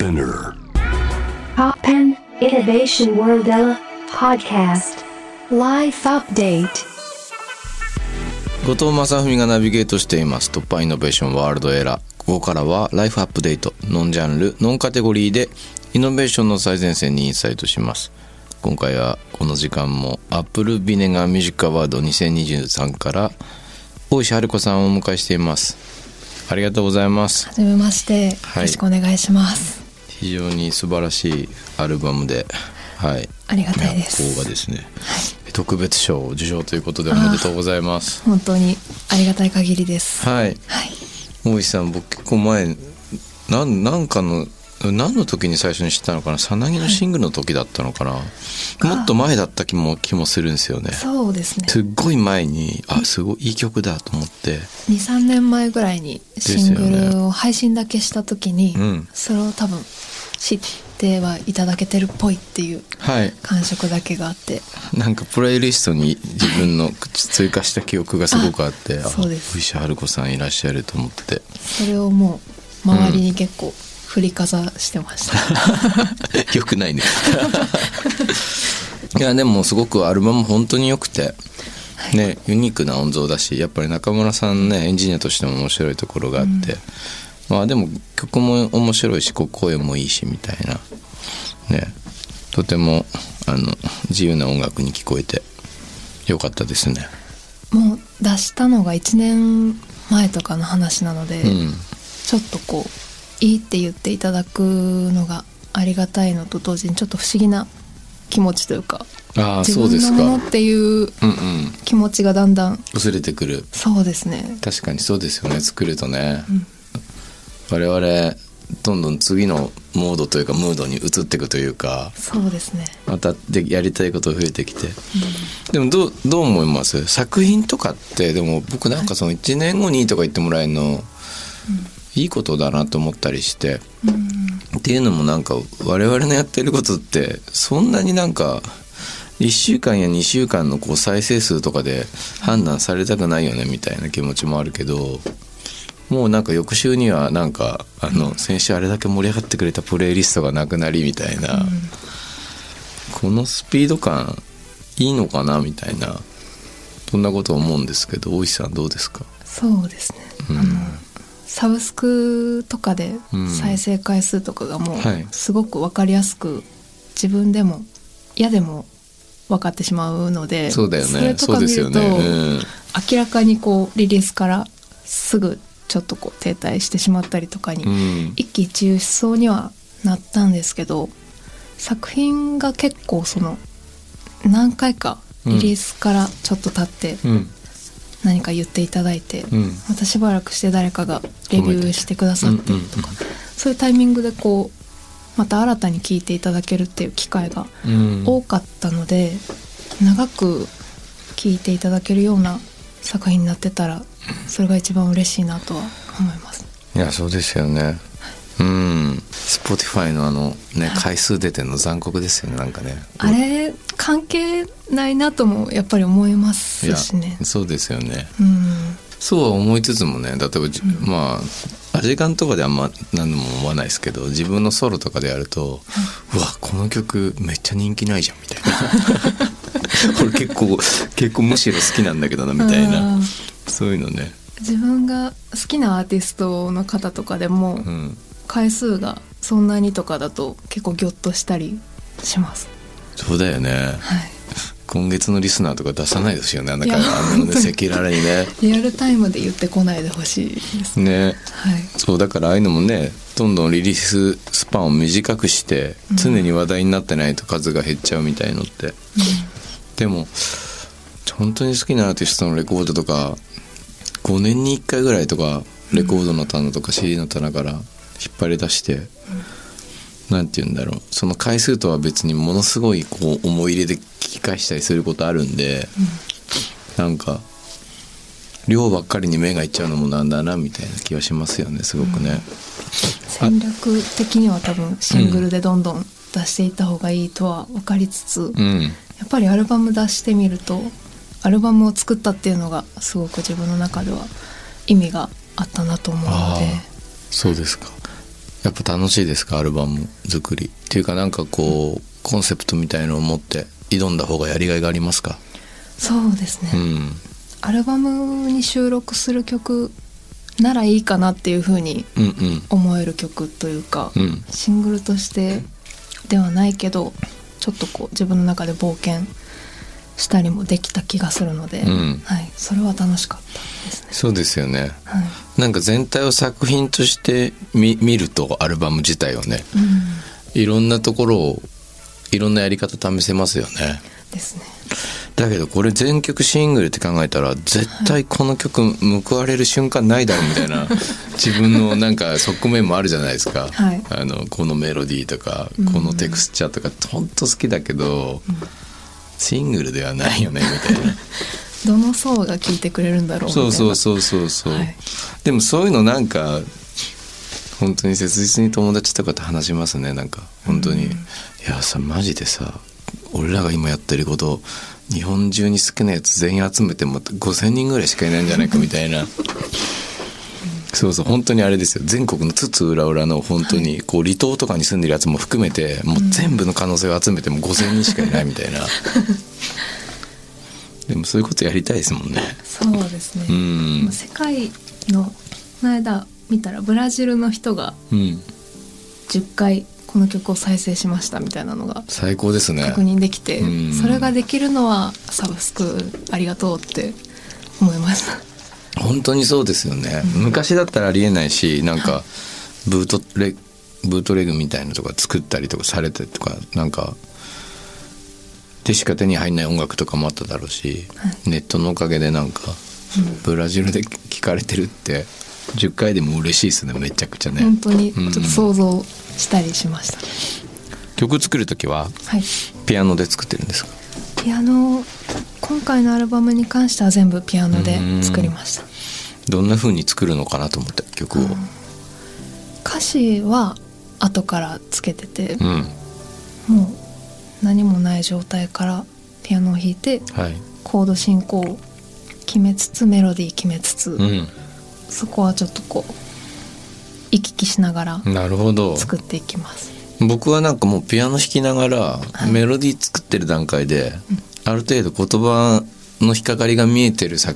Spinner. Poppen Innovation World Podcast Life Update. 後藤正文がナビゲートしています。突破イノベーションワールドエラー。ここからはライフアップデートノンジャンルノンカテゴリーでイノベーションの最前線にインサイトします。今回はこの時間もアップルビネガーミュージックアワード2023から大石春子さんをお迎えしています。ありがとうございます。はじめまして、はいよろしくお願いします。非常に素晴らしいアルバムではい。ありがたいです。方がですね、特別賞を受賞ということでおめでとうございます。本当にありがたい限りです。はい。はい。大石さん僕結構前なんなんかの何の時に最初に知ったのかな？さなぎのシングルの時だったのかな、もっと前だった気も気もするんですよね。そうですね。すっごい前にあすごいいい曲だと思って。2、3年前ぐらいにシングルを配信だけした時に、うん。それを多分知ってはいただけてるっぽいっていうはい。感触だけがあって、なんかプレイリストに自分の追加した記憶がすごくあってあそうです。大石春子さんいらっしゃると思って。それをもう周りに結構振りかざしてました。よくないね。いやでもすごくアルバム本当に良くて、ねユニークな音像だしやっぱり中村さんねエンジニアとしても面白いところがあって、まあでも曲も面白いしこう声もいいしみたいな。ね。とてもあの自由な音楽に聞こえてよかったですね。もう出したのが1年前とかの話なので、うん。ちょっとこういいって言っていただくのがありがたいのと同時にちょっと不思議な気持ちというかああ自そうですか。分のものっていううんうん。気持ちがだんだん薄れてくる。そうですね。確かにそうですよね。作るとね、我々どんどん次のモードというかムードに移っていくというかそうですね。またでやりたいこと増えてきて、でもどうどう思います？作品とかってでも僕なんかその1年後にとか言ってもらえるの、いいことだなと思ったりして、っていうのもなんか我々のやってることってそんなになんか1週間や2週間のこう再生数とかで判断されたくないよねみたいな気持ちもあるけどもうなんか翌週にはなんかあの先週あれだけ盛り上がってくれたプレイリストがなくなりみたいな、このスピード感いいのかなみたいなそんなこと思うんですけど大石さんどうですか？そうですね、あのサブスクとかでうん。再生回数とかがもうはい。すごく分かりやすく自分でも嫌でも分かってしまうのでそうだよね。れとそうですよか見ると、ね。うん。明らかにこうリリースからすぐちょっとこう停滞してしまったりとかに、うん。一喜一憂しそうにはなったんですけど作品が結構その何回かリリースからちょっと経ってうん。何か言っていただいて、うん。またしばらくして誰かがレビューしてくださってとか、そういうタイミングでこうまた新たに聞いていただけるっていう機会がうん。多かったので、長く聞いていただけるような作品になってたらそれが一番嬉しいなとは思います。いやそうですよね。うん。Spotify のあのね回数出てんの残酷ですよねなんかね。あれ関係ないなともやっぱり思いますしね。そうですよね。うん、そうは思いつつもね例えばじ、まあアジカンとかであんま何度も思わないですけど自分のソロとかでやると、うわこの曲めっちゃ人気ないじゃんみたいな 俺結構結構むしろ好きなんだけどなみたいな。うん。そういうのね。自分が好きなアーティストの方とかでもうん。回数がそんなにとかだと結構ギョッとしたりします。そうだよね。はい。今月のリスナーとか出さないですよね。あんないやあのね本当に。赤裸々にね。リアルタイムで言ってこないでほしい。です。ね。はい。そうだからああいうのもねどんどんリリーススパンを短くして常に話題になってないと数が減っちゃうみたいのって、でも本当に好きなアーティストのレコードとか5年に1回ぐらいとかレコードの棚とか CD の棚から引っ張り出して、なんて言うんだろう。その回数とは別にものすごいこう思い入れで聞き返したりすることあるんで、なんか量ばっかりに目がいっちゃうのもなんだなみたいな気はしますよねすごくね。戦略的には多分シングルでどんどん出していった方がいいとは分かりつつ、うん、やっぱりアルバム出してみるとアルバムを作ったっていうのがすごく自分の中では意味があったなと思うので。そうですか。やっぱ楽しいですかアルバム作りっていうかなんかこうコンセプトみたいのを持って挑んだ方がやりがいがありますか？そうですね、うん。アルバムに収録する曲ならいいかなっていう風にうんうん。思える曲というか、うん。シングルとしてではないけどちょっとこう自分の中で冒険したりもできた気がするので、うん。はい、それは楽しかったですね。そうですよね。はい。なんか全体を作品として見見るとアルバム自体をねうん、いろんなところをいろんなやり方試せますよねですね。だけどこれ全曲シングルって考えたら絶対この曲報われる瞬間ないだろうみたいな 自分のなんか側面もあるじゃないですか、はい。あのこのメロディーとかうん。このテクスチャーとかほんと好きだけど、シングルではないよねみたいな。どの層が聴いてくれるんだろう。そうそうそうそうそう、はい。でもそういうのなんか本当に切実に友達とかと話しますねなんか。本当に、いやさマジでさ俺らが今やってること日本中に好きなやつ全員集めても5,000人ぐらいしかいないんじゃないかみたいな。そうそう本当にあれですよ。全国の津々浦々の本当にこう離島とかに住んでるやつも含めてもう全部の可能性を集めても5,000人しかいないみたいな。でもそういうことやりたいですもんね。そうですね。うん。世界のこの間見たらブラジルの人がうん。10回この曲を再生しましたみたいなのが最高ですね。確認できて、うん。それができるのはサブスクありがとうって思いました。本当にそうですよね、昔だったらありえないしなんかブートレブートレグみたいなのとか作ったりとかされたりとかなんかでしか手に入んない音楽とかもあっただろうし、ネットのおかげでなんか、ブラジルで聴かれてるって10回でも嬉しいですねめちゃくちゃね、本当にうん。ちょっと想像したりしました。曲作る時ははい。ピアノで作ってるんですか？ピアノ今回のアルバムに関しては全部ピアノで作りました。どんな風に作るのかなと思って曲を。歌詞は後からつけてて、うん。もう何もない状態からピアノを弾いてはい。コード進行を決めつつメロディー決めつつ、うんそこはちょっとこう行き来しながらなるほど。作っていきます。僕はなんかもうピアノ弾きながらい。メロディー作ってる段階で、ある程度言葉の引っかかりが見えてるさ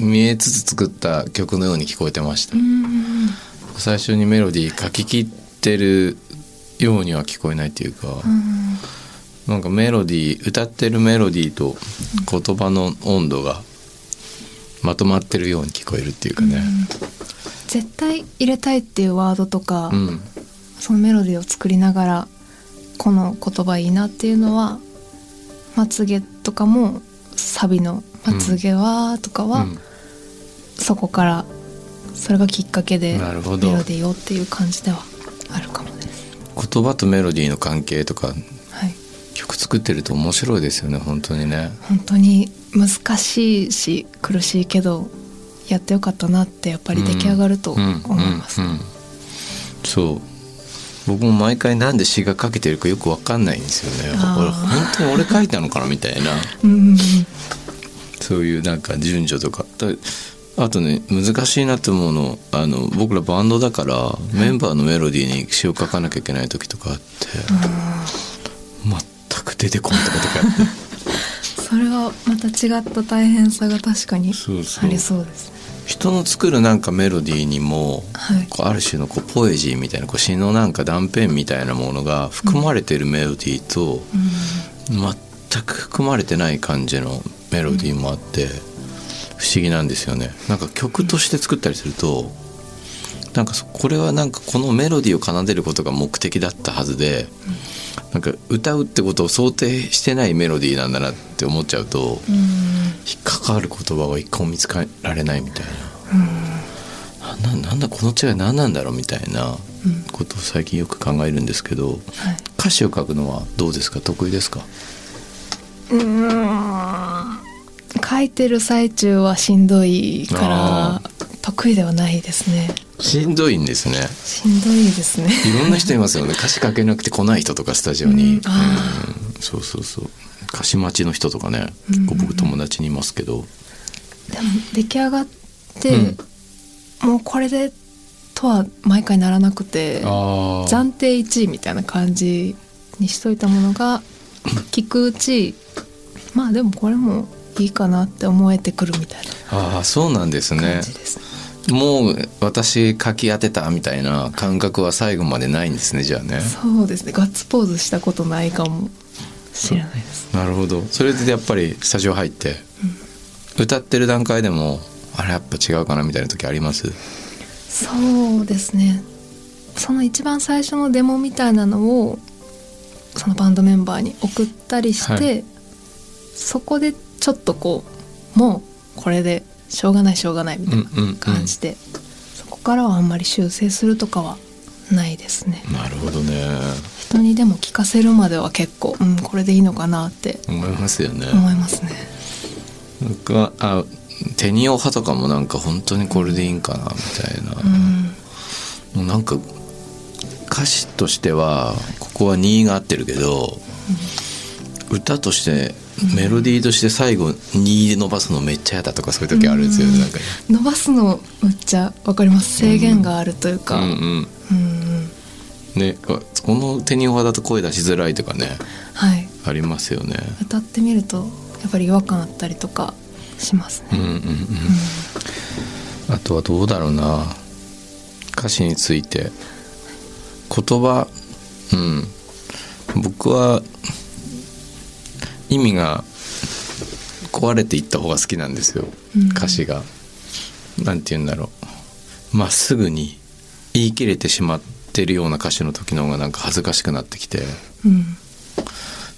見えつつ作った曲のように聞こえてました、うん。最初にメロディー書き切ってるようには聞こえないっていうか、うん。なんかメロディー歌ってるメロディーと言葉の温度がまとまってるように聞こえるっていうかね。絶対入れたいっていうワードとか、うん。そのメロディーを作りながらこの言葉いいなっていうのはまつげとかもサビの「まつげは」とかは、うん。そこからそれがきっかけでメなるほど。ロディーをっていう感じではあるかもです。言葉とメロディーの関係とかはい、曲作ってると面白いですよね本当にね。本当に難しいし苦しいけどやってよかったなってやっぱり出来上がると思います。そう。僕も毎回なんで詩が書けてるかよくわかんないんですよね。本当に俺書いたのかなみたいな。うん。そういうなんか順序とか。だあとね難しいなと思うのあの僕らバンドだからメンバーのメロディーに詩を書かなきゃいけない時とかあって全く出てこんとことかあってそれはまた違った大変さが確かにありそうですね。人の作るなんかメロディーにもはいこうある種のこうポエジーみたいなこう詩のなんか断片みたいなものが含まれてるメロディーと全く含まれてない感じのメロディーもあって不思議なんですよね。なんか曲として作ったりするとなんかそこれはなんかこのメロディーを奏でることが目的だったはずでなんか歌うってことを想定してないメロディーなんだなって思っちゃうとうん。引っかかる言葉が一個も見つかられないみたいな。ななんだこの違い何なんだろうみたいなことを最近よく考えるんですけどはい。歌詞を書くのはどうですか？得意ですかうーん。書いてる最中はしんどいかあら得意ではないですねしんどいんですね。しんどいですね。いろんな人いますよね。歌詞書けなくて来ない人とかスタジオに、うん。そうそうそう。歌詞待ちの人とかね結構僕友達にいますけど、でも出来上がって、もうこれでとは毎回ならなくてあ暫定1位みたいな感じにしといたものが聞くうちまあでもこれもいいかなって思えてくるみたいなあーそうなんですね。もう私書き当てたみたいな感覚は最後までないんですねじゃあね。そうですねガッツポーズしたことないかもしれないです。なるほど。それでやっぱりスタジオ入って、歌ってる段階でもあれやっぱ違うかなみたいな時あります？そうですね。その一番最初のデモみたいなのをそのバンドメンバーに送ったりして、はい。そこでちょっとこうもうこれでしょうがないしょうがないみたいなうんうんうん。感じで、そこからはあんまり修正するとかはないですね。なるほどね。人にでも聞かせるまでは結構、うん、これでいいのかなって思いますよね。思いますね。僕はあテニオ派とかもなんか本当にこれでいいんかなみたいな、うん。もうなんか歌詞としてはここは2が合ってるけど、歌としてメロディーとして最後2伸ばすのめっちゃ嫌だとかそういう時あるんですよね、うん。なんか。伸ばすのめっちゃわかります。制限があるというか、うんうん。うんうん。ねここのテニオ派だと声出しづらいとかね。はい。ありますよね。歌ってみるとやっぱり違和感あったりとかしますね、うんうん。うん。あとはどうだろうな。歌詞について。言葉。うん。僕は意味が壊れていった方が好きなんですよ、うん。歌詞が。なんて言うんだろう。まっすぐに言い切れてしまってるような歌詞の時の方がなんか恥ずかしくなってきて。うん。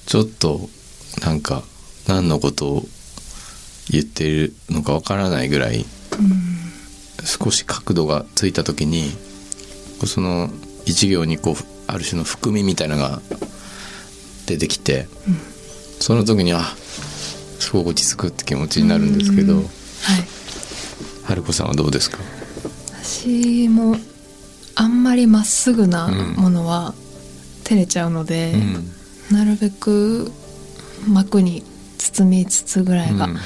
ちょっとなんか何のことを言っているのかわからないぐらい少し角度がついた時にその一行にこうある種の含みみたいなのが出てきて、その時にあすごい落ち着くって気持ちになるんですけど、はい。春子さんはどうですか？私もあんまりまっすぐなものは照れちゃうので、なるべく膜に包みつつぐらいがうん。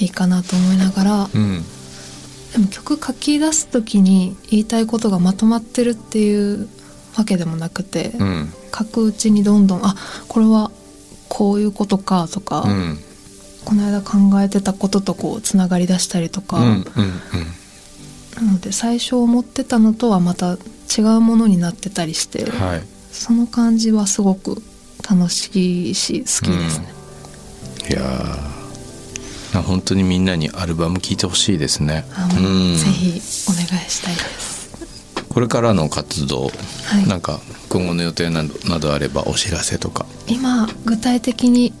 いいかなと思いながら、うんうん。でも曲書き出す時に言いたいことがまとまってるっていうわけでもなくて、うん。書くうちにどんどんあこれはこういうことかとか、うん。この間考えてたこととこうつながりだしたりとか、うんうんなので最初思ってたのとはまた違うものになってたりして、うんはい。その感じはすごく楽しいし好きですね。いやー。本当にみんなにアルバム聴いてほしいですね。ぜひお願いしたいです。これからの活動、はい。なんか今後の予定などなどあればお知らせとか今具体的に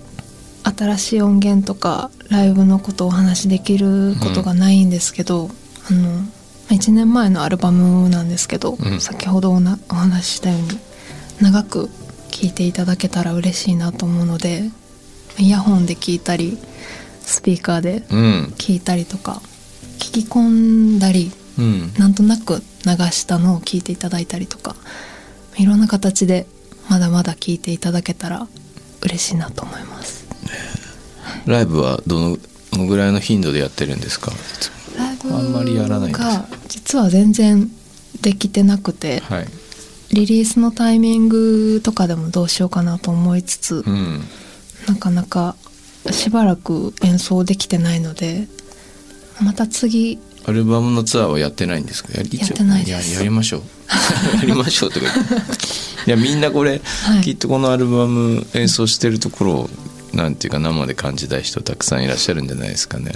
新しい音源とかライブのことをお話しできることがないんですけど、あの1年前のアルバムなんですけど、うん。先ほどおなお話ししたように長く聴いていただけたら嬉しいなと思うのでイヤホンで聴いたりスピーカーでうん聴いたりとか聞き込んだりうん。なんとなく流したのを聞いていただいたりとかいろんな形でまだまだ聞いていただけたら嬉しいなと思います。ライブはどのぐらいの頻度でやってるんですか？ライブあんまりやらないですが実は全然できてなくてはい。リリースのタイミングとかでもどうしようかなと思いつつうん。なかなかしばらく演奏できてないのでまた次アルバムのツアーはやってないんですか？やりやってないです。ややりましょう。やりましょうとか言っていやみんなこれ、はい。きっとこのアルバム演奏してるところをなんていうか生で感じたい人たくさんいらっしゃるんじゃないですかね。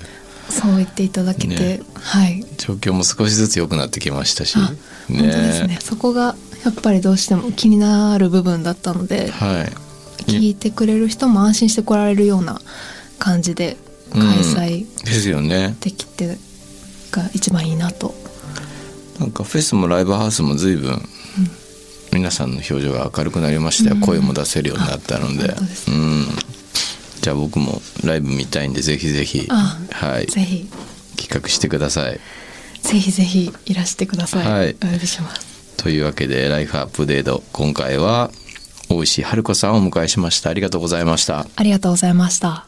そう言っていただけて、ね。はい。状況も少しずつ良くなってきましたし。あ本当ですね。そこがやっぱりどうしても気になる部分だったのではい。聞いてくれる人も安心して来られるような感じで開催ですよね。できてが一番いいなと、なんかフェスもライブハウスも随分皆さんの表情が明るくなりましたよ、うん。声も出せるようになったので。うん。じゃあ僕もライブ見たいんでぜひぜひ。あはい。ぜひ。企画してください。ぜひぜひいらしてください、はい。お呼びします。というわけでライフアップデート今回は大石春子さんをお迎えしました。ありがとうございました。ありがとうございました